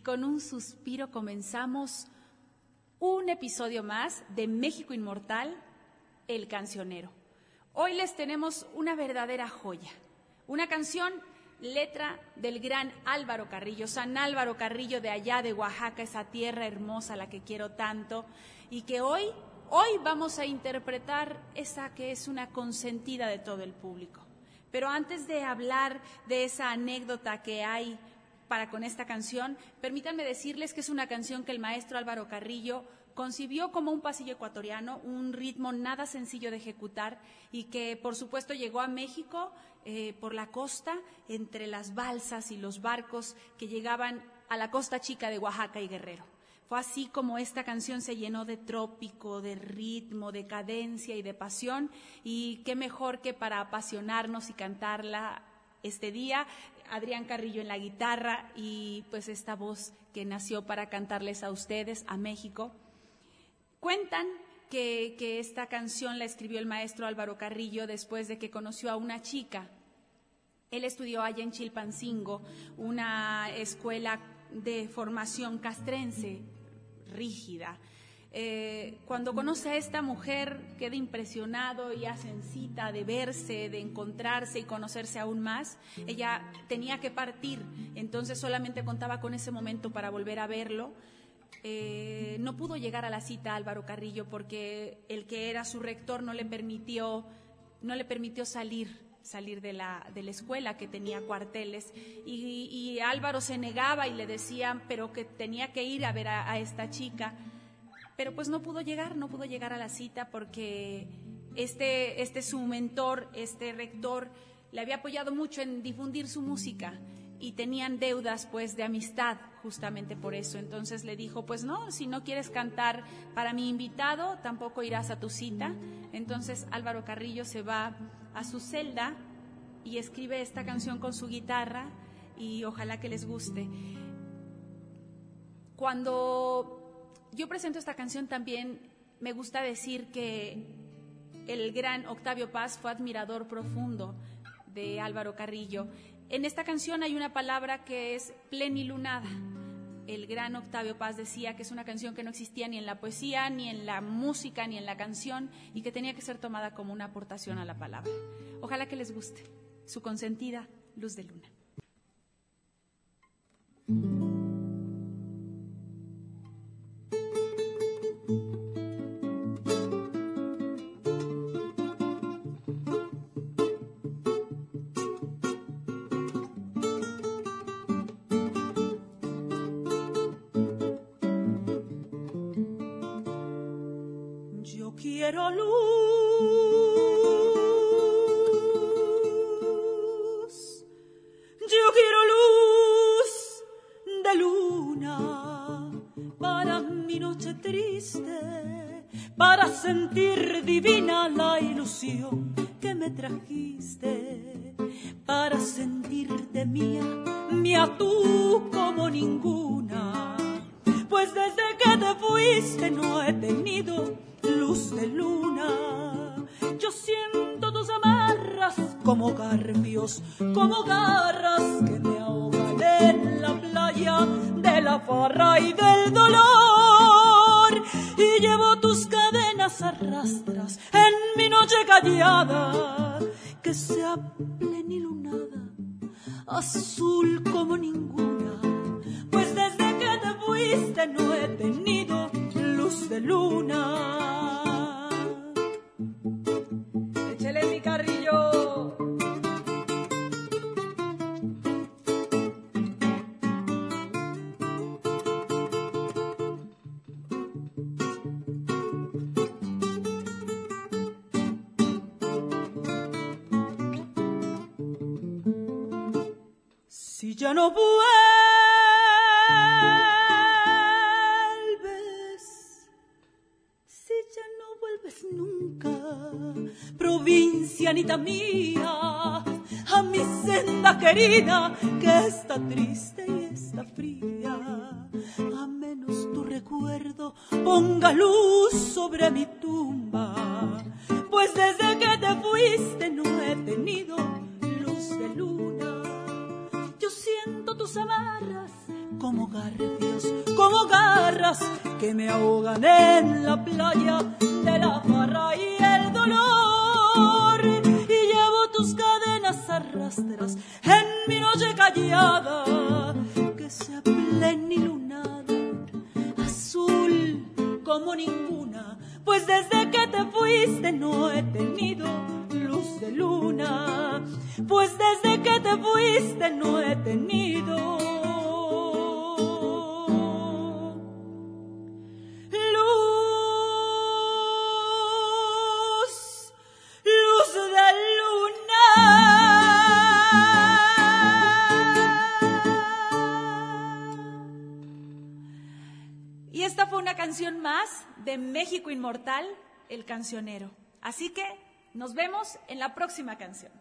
con un suspiro comenzamos un episodio más de México Inmortal, El Cancionero. Hoy les tenemos una verdadera joya, una canción letra del gran Álvaro Carrillo, San Álvaro Carrillo de allá de Oaxaca, esa tierra hermosa a la que quiero tanto, y que hoy, hoy vamos a interpretar esa que es una consentida de todo el público. Pero antes de hablar de esa anécdota que hay para con esta canción, permítanme decirles que es una canción que el maestro Álvaro Carrillo concibió como un pasillo ecuatoriano, un ritmo nada sencillo de ejecutar y que por supuesto llegó a México eh, por la costa entre las balsas y los barcos que llegaban a la costa chica de Oaxaca y Guerrero. Fue así como esta canción se llenó de trópico, de ritmo, de cadencia y de pasión y qué mejor que para apasionarnos y cantarla este día Adrián Carrillo en la guitarra y pues esta voz que nació para cantarles a ustedes, a México. Cuentan que, esta canción la escribió el maestro Álvaro Carrillo después de que conoció a una chica. Él estudió allá en Chilpancingo, una escuela de formación castrense rígida. Eh, cuando conoce a esta mujer, queda impresionado y hacen cita de verse, de encontrarse y conocerse aún más. Ella tenía que partir, entonces solamente contaba con ese momento para volver a verlo. Eh, no pudo llegar a la cita Álvaro Carrillo porque el que era su rector no le permitió, no le permitió salir salir de la, de la escuela que tenía cuarteles y, Álvaro se negaba y le decían pero que tenía que ir a ver a esta chica pero pues no pudo llegar, no pudo llegar a la cita porque este, este su mentor, este rector, le había apoyado mucho en difundir su música y tenían deudas pues de amistad justamente por eso. Entonces le dijo, pues no, si no quieres cantar para mi invitado, tampoco irás a tu cita. Entonces Álvaro Carrillo se va a su celda y escribe esta canción con su guitarra y ojalá que les guste. Cuando yo presento esta canción también, me gusta decir que el gran Octavio Paz fue admirador profundo de Álvaro Carrillo. En esta canción hay una palabra que es plenilunada. El gran Octavio Paz decía que es una canción que no existía ni en la poesía, ni en la música, ni en la canción, y que tenía que ser tomada como una aportación a la palabra. Ojalá que les guste. Su consentida, Luz de Luna. Quiero luz. Yo quiero luz de luna para mi noche triste, para sentir divina la ilusión que me trajiste, para sentirte mía, mía tú como ninguna. Pues desde que te fuiste no he tenido luz de luna. Yo siento tus amarras como garfios, como garras que me ahogan en la playa de la farra y del dolor. Y llevo tus cadenas arrastras en mi noche callada, que sea plenilunada, azul como ninguna. Pues desde que te fuiste no he tenido luz de luna. Ya no vuelves, si ya no vuelves nunca, provincianita mía, a mi senda querida que está triste y está fría, a menos tu recuerdo ponga luz sobre mi tumba, pues desde que te fuiste no he tenido como garfios palabras que me ahogan en la playa de la farra y el dolor. Y llevo tus cadenas arrastras en mi noche callada, que sea plena y lunada, azul como ninguna, pues desde que te fuiste no he tenido luz de luna, pues desde que te fuiste no he tenido canción más de México Inmortal, El Cancionero. Así que nos vemos en la próxima canción.